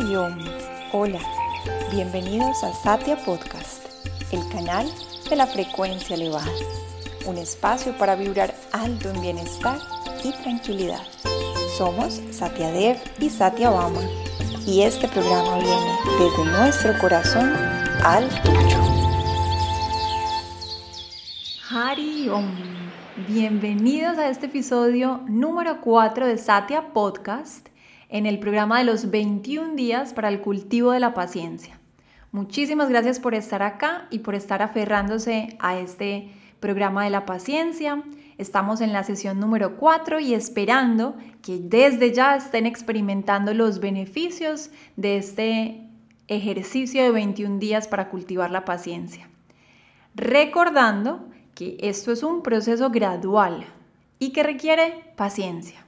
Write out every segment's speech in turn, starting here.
Hariom, hola, bienvenidos a Satya Podcast, el canal de la frecuencia elevada, un espacio para vibrar alto en bienestar y tranquilidad. Somos Satya Dev y Satya Bama y este programa viene desde nuestro corazón al tuyo. Hariom, bienvenidos a este episodio número 4 de Satya Podcast en el programa de los 21 días para el cultivo de la paciencia. Muchísimas gracias por estar acá y por estar aferrándose a este programa de la paciencia. Estamos en la sesión número 4 y esperando que desde ya estén experimentando los beneficios de este ejercicio de 21 días para cultivar la paciencia. Recordando que esto es un proceso gradual y que requiere paciencia.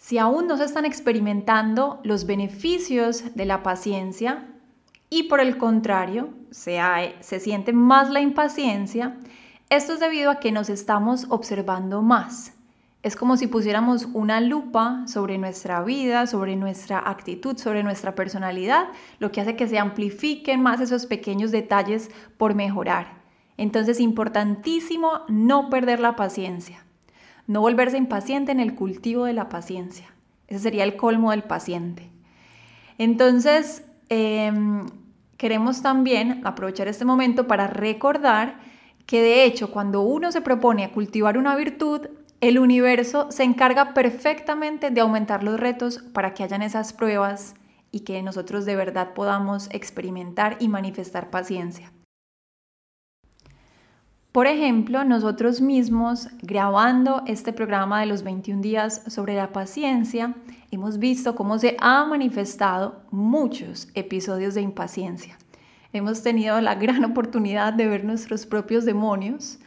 Si aún no se están experimentando los beneficios de la paciencia y por el contrario se, se siente más la impaciencia, esto es debido a que nos estamos observando más. Es como si pusiéramos una lupa sobre nuestra vida, sobre nuestra actitud, sobre nuestra personalidad, lo que hace que se amplifiquen más esos pequeños detalles por mejorar. Entonces, importantísimo no perder la paciencia. No volverse impaciente en el cultivo de la paciencia. Ese sería el colmo del paciente. Entonces, em, queremos también aprovechar este momento para recordar que de hecho cuando uno se propone a cultivar una virtud, el universo se encarga perfectamente de aumentar los retos para que hayan esas pruebas y que nosotros de verdad podamos experimentar y manifestar paciencia. Por ejemplo, nosotros mismos grabando este programa de los 21 días sobre la paciencia, hemos visto cómo se han manifestado muchos episodios de impaciencia. Hemos tenido la gran oportunidad de ver nuestros propios demonios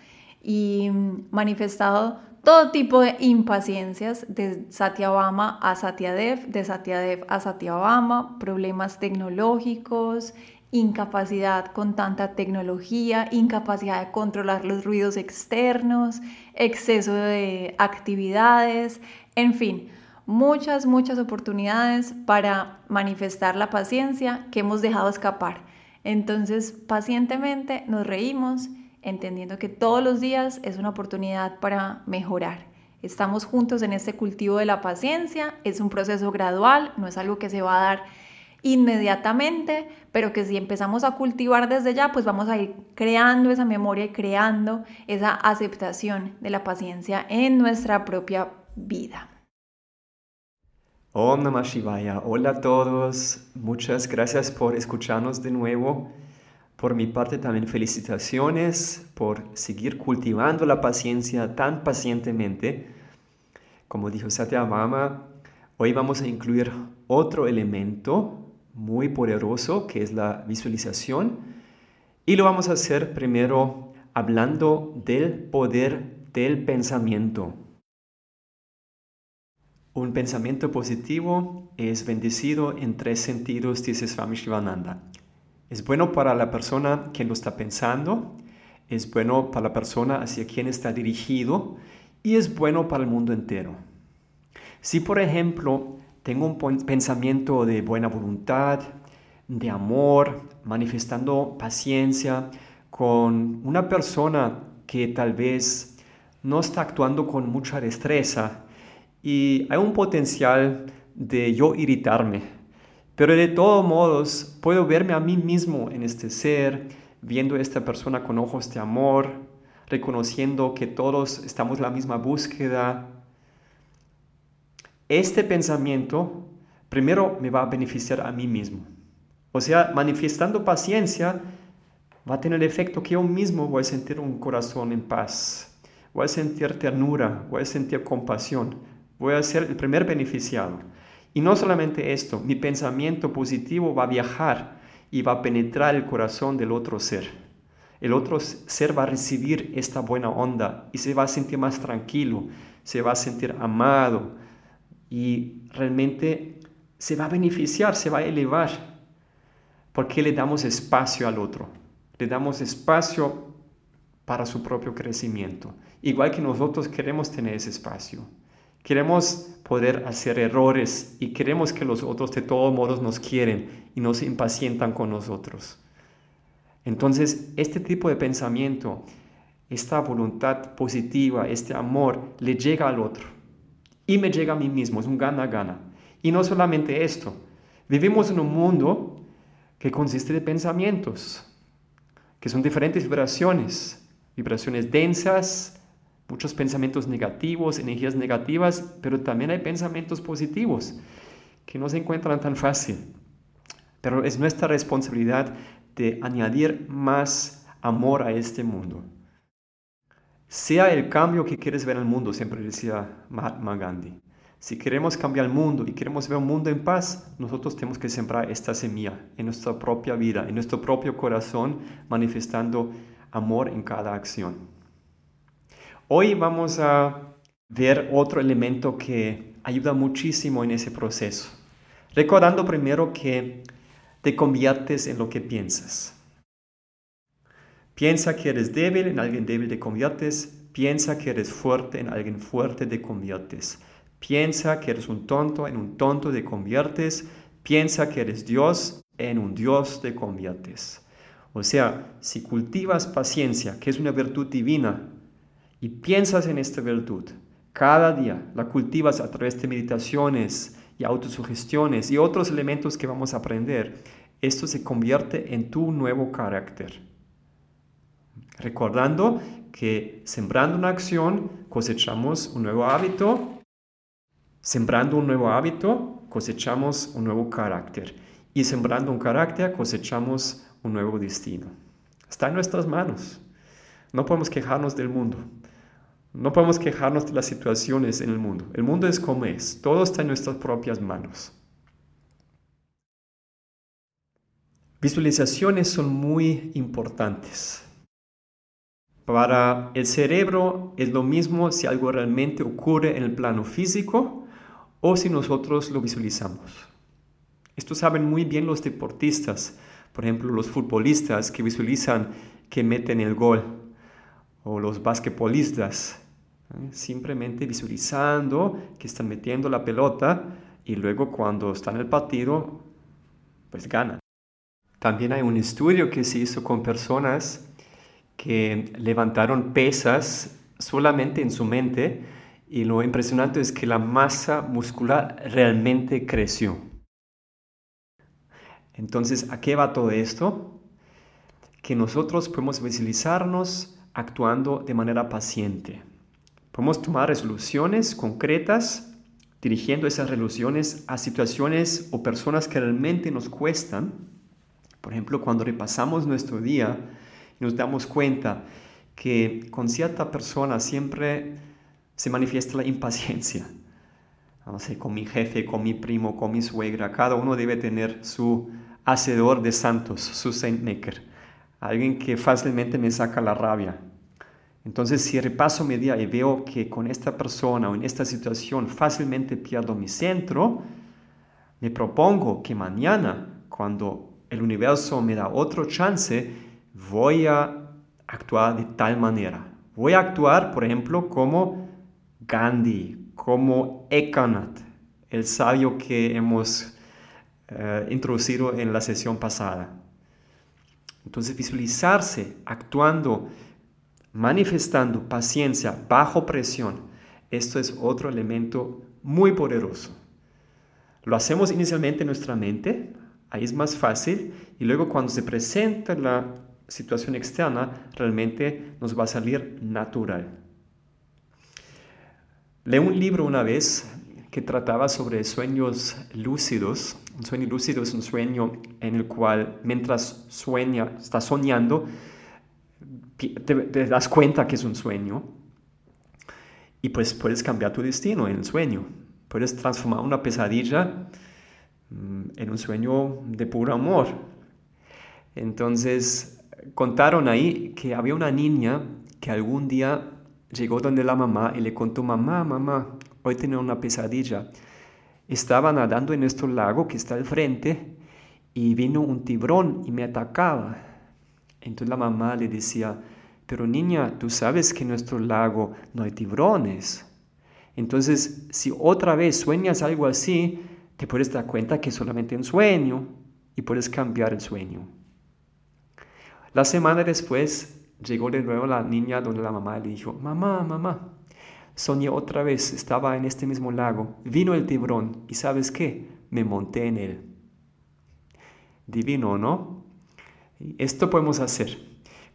y manifestado todo tipo de impaciencias, de Satyabama a Satyadev, de Satyadev a Satyabama, problemas tecnológicos, incapacidad con tanta tecnología, incapacidad de controlar los ruidos externos, exceso de actividades, en fin, muchas, muchas oportunidades para manifestar la paciencia que hemos dejado escapar. Entonces, pacientemente nos reímos, entendiendo que todos los días es una oportunidad para mejorar. Estamos juntos en este cultivo de la paciencia, es un proceso gradual, no es algo que se va a dar inmediatamente, pero que si empezamos a cultivar desde ya, pues vamos a ir creando esa memoria y creando esa aceptación de la paciencia en nuestra propia vida. Om Namah Shivaya. Hola a todos. Muchas gracias por escucharnos de nuevo. Por mi parte también felicitaciones por seguir cultivando la paciencia tan pacientemente. Como dijo Satya Mama, hoy vamos a incluir otro elemento muy poderoso que es la visualización y lo vamos a hacer primero hablando del poder del pensamiento. Un pensamiento positivo es bendecido en tres sentidos, dice Swami Shivananda. Es bueno para la persona que lo está pensando, es bueno para la persona hacia quien está dirigido y es bueno para el mundo entero. Si por ejemplo tengo un pensamiento de buena voluntad, de amor, manifestando paciencia con una persona que tal vez no está actuando con mucha destreza y hay un potencial de yo irritarme. Pero de todos modos puedo verme a mí mismo en este ser, viendo a esta persona con ojos de amor, reconociendo que todos estamos en la misma búsqueda, este pensamiento primero me va a beneficiar a mí mismo. O sea, manifestando paciencia va a tener el efecto que yo mismo voy a sentir un corazón en paz, voy a sentir ternura, voy a sentir compasión, voy a ser el primer beneficiado. Y no solamente esto, mi pensamiento positivo va a viajar y va a penetrar el corazón del otro ser. El otro ser va a recibir esta buena onda y se va a sentir más tranquilo, se va a sentir amado, y realmente se va a beneficiar, se va a elevar, porque le damos espacio al otro, le damos espacio para su propio crecimiento, igual que nosotros queremos tener ese espacio. Queremos poder hacer errores y queremos que los otros de todos modos nos quieren y nos impacientan con nosotros. Entonces, este tipo de pensamiento, esta voluntad positiva, este amor, le llega al otro y me llega a mí mismo, es un gana-gana. Y no solamente esto, vivimos en un mundo que consiste de pensamientos, que son diferentes vibraciones, vibraciones densas, muchos pensamientos negativos, energías negativas, pero también hay pensamientos positivos que no se encuentran tan fácil. Pero es nuestra responsabilidad de añadir más amor a este mundo. Sea el cambio que quieres ver en el mundo, siempre decía Mahatma Gandhi. Si queremos cambiar el mundo y queremos ver un mundo en paz, nosotros tenemos que sembrar esta semilla en nuestra propia vida, en nuestro propio corazón, manifestando amor en cada acción. Hoy vamos a ver otro elemento que ayuda muchísimo en ese proceso. Recordando primero que te conviertes en lo que piensas. Piensa que eres débil, en alguien débil te conviertes. Piensa que eres fuerte, en alguien fuerte te conviertes. Piensa que eres un tonto, en un tonto te conviertes. Piensa que eres Dios, en un Dios te conviertes. O sea, si cultivas paciencia, que es una virtud divina, y piensas en esta virtud, cada día la cultivas a través de meditaciones y autosugestiones y otros elementos que vamos a aprender, esto se convierte en tu nuevo carácter. Recordando que sembrando una acción cosechamos un nuevo hábito Sembrando un nuevo hábito, cosechamos un nuevo carácter. Y sembrando un carácter, cosechamos un nuevo destino. Está en nuestras manos. No podemos quejarnos del mundo. No podemos quejarnos de las situaciones en el mundo. El mundo es como es. Todo está en nuestras propias manos. Visualizaciones son muy importantes. Para el cerebro es lo mismo si algo realmente ocurre en el plano físico o si nosotros lo visualizamos. Esto saben muy bien los deportistas, por ejemplo los futbolistas que visualizan que meten el gol, o los basquetbolistas, ¿eh? simplemente visualizando que están metiendo la pelota y luego cuando están en el partido, pues ganan. También hay un estudio que se hizo con personas que levantaron pesas solamente en su mente y lo impresionante es que la masa muscular realmente creció. Entonces, ¿a qué va todo esto? Que nosotros podemos visualizarnos actuando de manera paciente. Podemos tomar resoluciones concretas, dirigiendo esas resoluciones a situaciones o personas que realmente nos cuestan. Por ejemplo, cuando repasamos nuestro día nos damos cuenta que con cierta persona siempre se manifiesta la impaciencia. No sé, con mi jefe, con mi primo, con mi suegra, cada uno debe tener su hacedor de santos, su saintmaker, alguien que fácilmente me saca la rabia. Entonces, si repaso mi día y veo que con esta persona o en esta situación fácilmente pierdo mi centro, me propongo que mañana, cuando el universo me da otro chance, voy a actuar de tal manera. Voy a actuar, por ejemplo, como Gandhi, como Ekanath, el sabio que hemos eh, introducido en la sesión pasada. Entonces visualizarse actuando, manifestando paciencia bajo presión, esto es otro elemento muy poderoso. Lo hacemos inicialmente en nuestra mente, ahí es más fácil, y luego cuando se presenta la situación externa, realmente nos va a salir natural. Leí un libro una vez que trataba sobre sueños lúcidos. Un sueño lúcido es un sueño en el cual mientras sueña, estás soñando, te, das cuenta que es un sueño y pues puedes cambiar tu destino en el sueño. Puedes transformar una pesadilla mm, en un sueño de puro amor. Entonces contaron ahí que había una niña que algún día llegó donde la mamá y le contó, mamá, mamá, hoy tengo una pesadilla. Estaba nadando en nuestro lago que está al frente y vino un tiburón y me atacaba. Entonces la mamá le decía, pero niña, tú sabes que en nuestro lago no hay tiburones. Entonces, si otra vez sueñas algo así, te puedes dar cuenta que es solamente un sueño y puedes cambiar el sueño. La semana después llegó de nuevo la niña donde la mamá le dijo, mamá, mamá, soñé otra vez, estaba en este mismo lago, vino el tiburón y sabes qué, me monté en él. Divino, ¿no? Esto podemos hacer.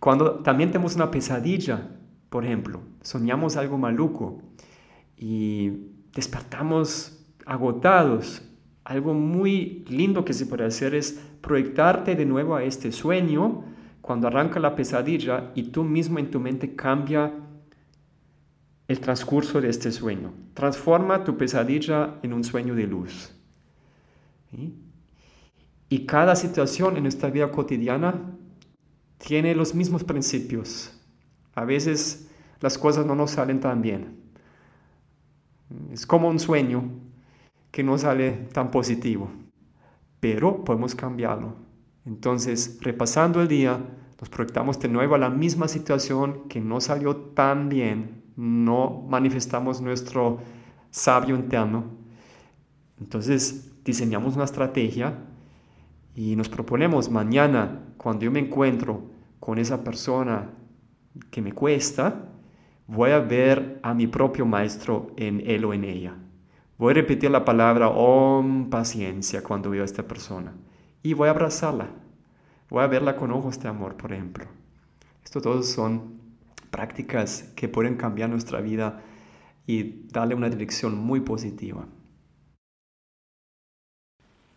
Cuando también tenemos una pesadilla, por ejemplo, soñamos algo maluco y despertamos agotados, algo muy lindo que se puede hacer es proyectarte de nuevo a este sueño cuando arranca la pesadilla y tú mismo en tu mente cambia el transcurso de este sueño. Transforma tu pesadilla en un sueño de luz. Y cada situación en nuestra vida cotidiana tiene los mismos principios. A veces las cosas no nos salen tan bien. Es como un sueño que no sale tan positivo, pero podemos cambiarlo. Entonces, repasando el día, nos proyectamos de nuevo a la misma situación que no salió tan bien, no manifestamos nuestro sabio interno. Entonces, diseñamos una estrategia y nos proponemos mañana, cuando yo me encuentro con esa persona que me cuesta, voy a ver a mi propio maestro en él o en ella. Voy a repetir la palabra om paciencia cuando veo a esta persona y voy a abrazarla. Voy a verla con ojos de amor, por ejemplo. Esto todos son prácticas que pueden cambiar nuestra vida y darle una dirección muy positiva.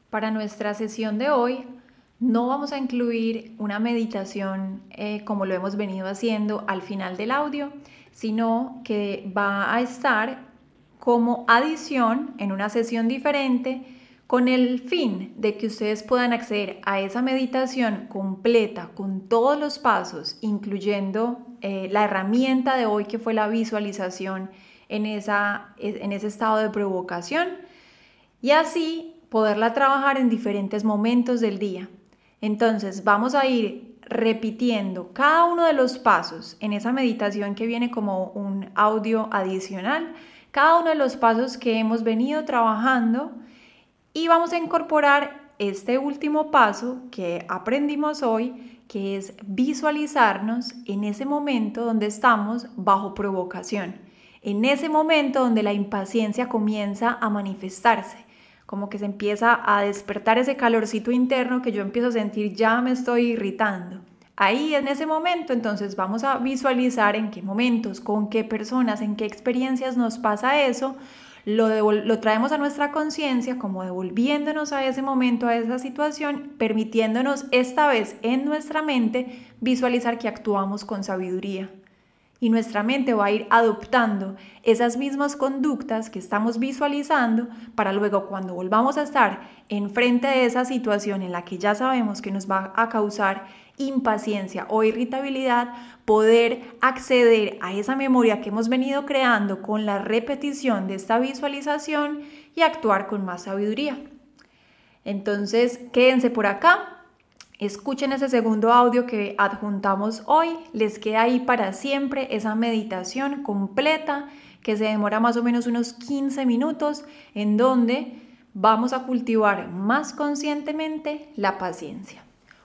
Para nuestra sesión de hoy no vamos a incluir una meditación eh, como lo hemos venido haciendo al final del audio, sino que va a estar como adición en una sesión diferente con el fin de que ustedes puedan acceder a esa meditación completa con todos los pasos, incluyendo eh, la herramienta de hoy que fue la visualización en, esa, en ese estado de provocación y así poderla trabajar en diferentes momentos del día. Entonces vamos a ir repitiendo cada uno de los pasos en esa meditación que viene como un audio adicional cada uno de los pasos que hemos venido trabajando y vamos a incorporar este último paso que aprendimos hoy, que es visualizarnos en ese momento donde estamos bajo provocación, en ese momento donde la impaciencia comienza a manifestarse, como que se empieza a despertar ese calorcito interno que yo empiezo a sentir ya me estoy irritando. Ahí en ese momento entonces vamos a visualizar en qué momentos, con qué personas, en qué experiencias nos pasa eso, lo, lo traemos a nuestra conciencia como devolviéndonos a ese momento, a esa situación, permitiéndonos esta vez en nuestra mente visualizar que actuamos con sabiduría. Y nuestra mente va a ir adoptando esas mismas conductas que estamos visualizando para luego cuando volvamos a estar enfrente de esa situación en la que ya sabemos que nos va a causar impaciencia o irritabilidad, poder acceder a esa memoria que hemos venido creando con la repetición de esta visualización y actuar con más sabiduría. Entonces, quédense por acá, escuchen ese segundo audio que adjuntamos hoy, les queda ahí para siempre esa meditación completa que se demora más o menos unos 15 minutos en donde vamos a cultivar más conscientemente la paciencia.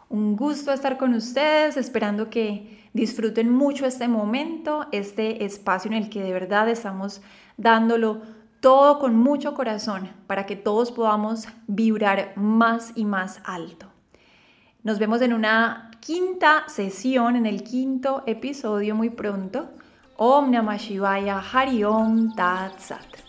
Un gusto estar con ustedes, esperando que disfruten mucho este momento, este espacio en el que de verdad estamos dándolo todo con mucho corazón para que todos podamos vibrar más y más alto. Nos vemos en una quinta sesión, en el quinto episodio muy pronto. Om Namah Shivaya Hari Om Tat.